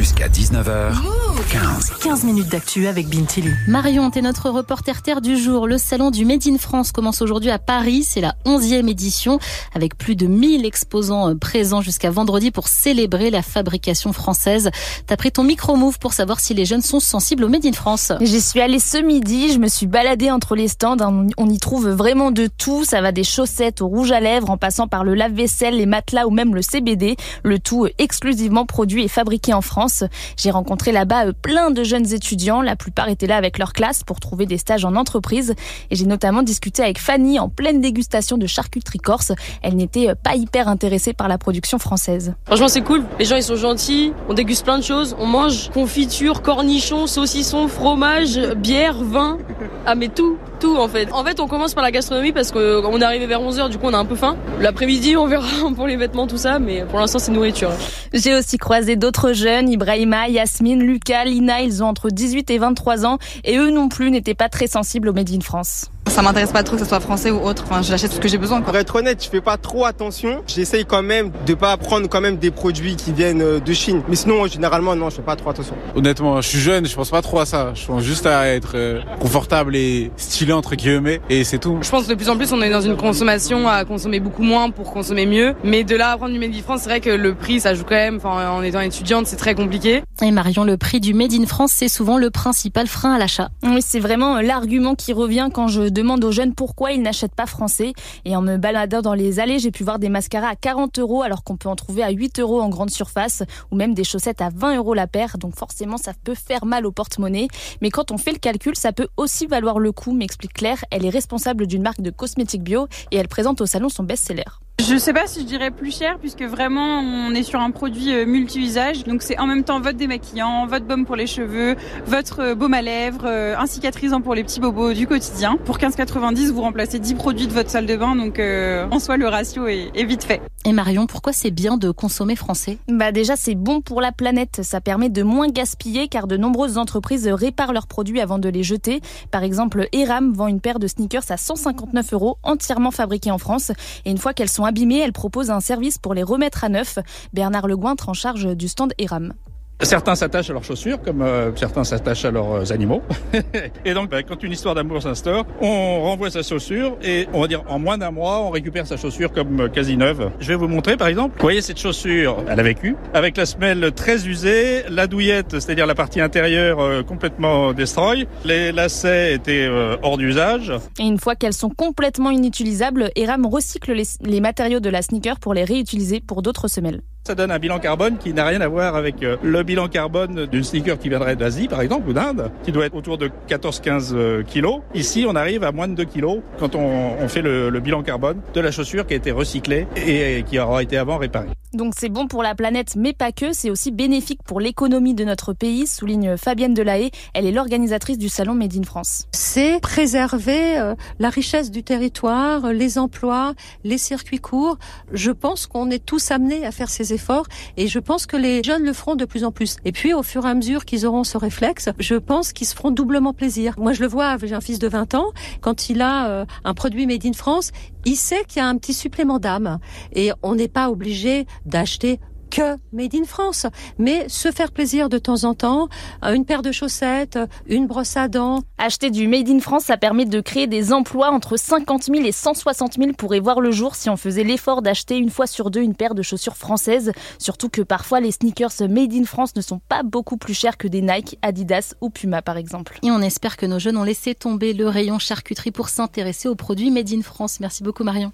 Jusqu'à 19h, 15. 15 minutes d'actu avec Bintili. Marion, t'es notre reporter terre du jour. Le salon du Made in France commence aujourd'hui à Paris. C'est la 11e édition avec plus de 1000 exposants euh, présents jusqu'à vendredi pour célébrer la fabrication française. T'as pris ton micro-move pour savoir si les jeunes sont sensibles au Made in France. J'y suis allée ce midi. Je me suis baladée entre les stands. On y trouve vraiment de tout. Ça va des chaussettes au rouge à lèvres en passant par le lave-vaisselle, les matelas ou même le CBD. Le tout exclusivement produit et fabriqué en France. J'ai rencontré là-bas euh, plein de jeunes étudiants. La plupart étaient là avec leur classe pour trouver des stages en entreprise. Et j'ai notamment discuté avec Fanny en pleine dégustation de charcuterie corse. Elle n'était euh, pas hyper intéressée par la production française. Franchement, c'est cool. Les gens, ils sont gentils. On déguste plein de choses. On mange confiture, cornichons, saucissons, fromage, bière, vin. Ah, mais tout, tout en fait. En fait, on commence par la gastronomie parce qu'on est arrivé vers 11h, du coup, on a un peu faim. L'après-midi, on verra pour les vêtements, tout ça. Mais pour l'instant, c'est nourriture. J'ai aussi croisé d'autres jeunes, Ibrahima, Yasmine, Lucas, Lina, ils ont entre 18 et 23 ans et eux non plus n'étaient pas très sensibles au Made in France. Ça m'intéresse pas trop que ce soit français ou autre. Enfin, j'achète ce que j'ai besoin. Pour être honnête, je fais pas trop attention. J'essaye quand même de pas prendre quand même des produits qui viennent euh, de Chine. Mais sinon, généralement, non, je fais pas trop attention. Honnêtement, je suis jeune, je pense pas trop à ça. Je pense juste à être euh, confortable et stylé entre guillemets, et c'est tout. Je pense que de plus en plus, on est dans une consommation à consommer beaucoup moins pour consommer mieux. Mais de là à prendre du Made in France, c'est vrai que le prix, ça joue quand même. Enfin, en étant étudiante, c'est très compliqué. Et Marion, le prix du Made in France, c'est souvent le principal frein à l'achat. Oui, c'est vraiment l'argument qui revient quand je demande aux jeunes pourquoi pourquoi ils n'achètent pas français. Et en me baladant dans les allées, j'ai pu voir des mascaras à 40 euros alors qu'on peut en trouver à 8 euros en grande surface ou même des chaussettes à 20 euros la paire. Donc forcément, ça peut faire mal au porte-monnaie. Mais quand on fait le calcul, ça peut aussi valoir le coup, m'explique Claire. Elle est responsable d'une marque de cosmétiques bio et elle présente au salon son best-seller. Je sais pas si je dirais plus cher puisque vraiment on est sur un produit euh, multi-usage. Donc c'est en même temps votre démaquillant, votre baume pour les cheveux, votre euh, baume à lèvres, euh, un cicatrisant pour les petits bobos du quotidien. Pour 15,90 vous remplacez 10 produits de votre salle de bain donc en soi le ratio est, est vite fait. Et Marion, pourquoi c'est bien de consommer français? Bah déjà c'est bon pour la planète, ça permet de moins gaspiller car de nombreuses entreprises réparent leurs produits avant de les jeter. Par exemple, Eram vend une paire de sneakers à 159 euros entièrement fabriqués en France et une fois qu'elles sont abîmées, elle propose un service pour les remettre à neuf. Bernard Legointre en charge du stand Eram. Certains s'attachent à leurs chaussures, comme euh, certains s'attachent à leurs euh, animaux. et donc, bah, quand une histoire d'amour s'instaure, on renvoie sa chaussure et on va dire en moins d'un mois, on récupère sa chaussure comme euh, quasi neuve. Je vais vous montrer, par exemple. Vous voyez cette chaussure, elle a vécu, avec la semelle très usée, la douillette, c'est-à-dire la partie intérieure complètement destroy. Les lacets étaient hors d'usage. Et une fois qu'elles sont complètement inutilisables, Eram recycle les, les matériaux de la sneaker pour les réutiliser pour d'autres semelles. Ça donne un bilan carbone qui n'a rien à voir avec euh, le bilan carbone d'une sneaker qui viendrait d'Asie, par exemple, ou d'Inde, qui doit être autour de 14-15 euh, kilos. Ici, on arrive à moins de 2 kilos quand on, fait le, bilan carbone de la chaussure qui a été recyclée et qui aura été avant réparée. Donc c'est bon pour la planète, mais pas que, c'est aussi bénéfique pour l'économie de notre pays, souligne Fabienne Delahaye. Elle est l'organisatrice du salon Made in France. C'est préserver euh, la richesse du territoire, les emplois, les circuits courts. Je pense qu'on est tous amenés à faire ces efforts et je pense que les jeunes le feront de plus en plus. Et puis au fur et à mesure qu'ils auront ce réflexe, je pense qu'ils se feront doublement plaisir. Moi je le vois, j'ai un fils de 20 ans, quand il a euh, un produit Made in France, il sait qu'il y a un petit supplément d'âme et on n'est pas obligé d'acheter que Made in France, mais se faire plaisir de temps en temps, euh, une paire de chaussettes, une brosse à dents. Acheter du Made in France, ça permet de créer des emplois entre 50 000 et 160 000 pourraient voir le jour si on faisait l'effort d'acheter une fois sur deux une paire de chaussures françaises, surtout que parfois les sneakers Made in France ne sont pas beaucoup plus chers que des Nike, Adidas ou Puma par exemple. Et on espère que nos jeunes ont laissé tomber le rayon charcuterie pour s'intéresser aux produits Made in France. Merci beaucoup Marion.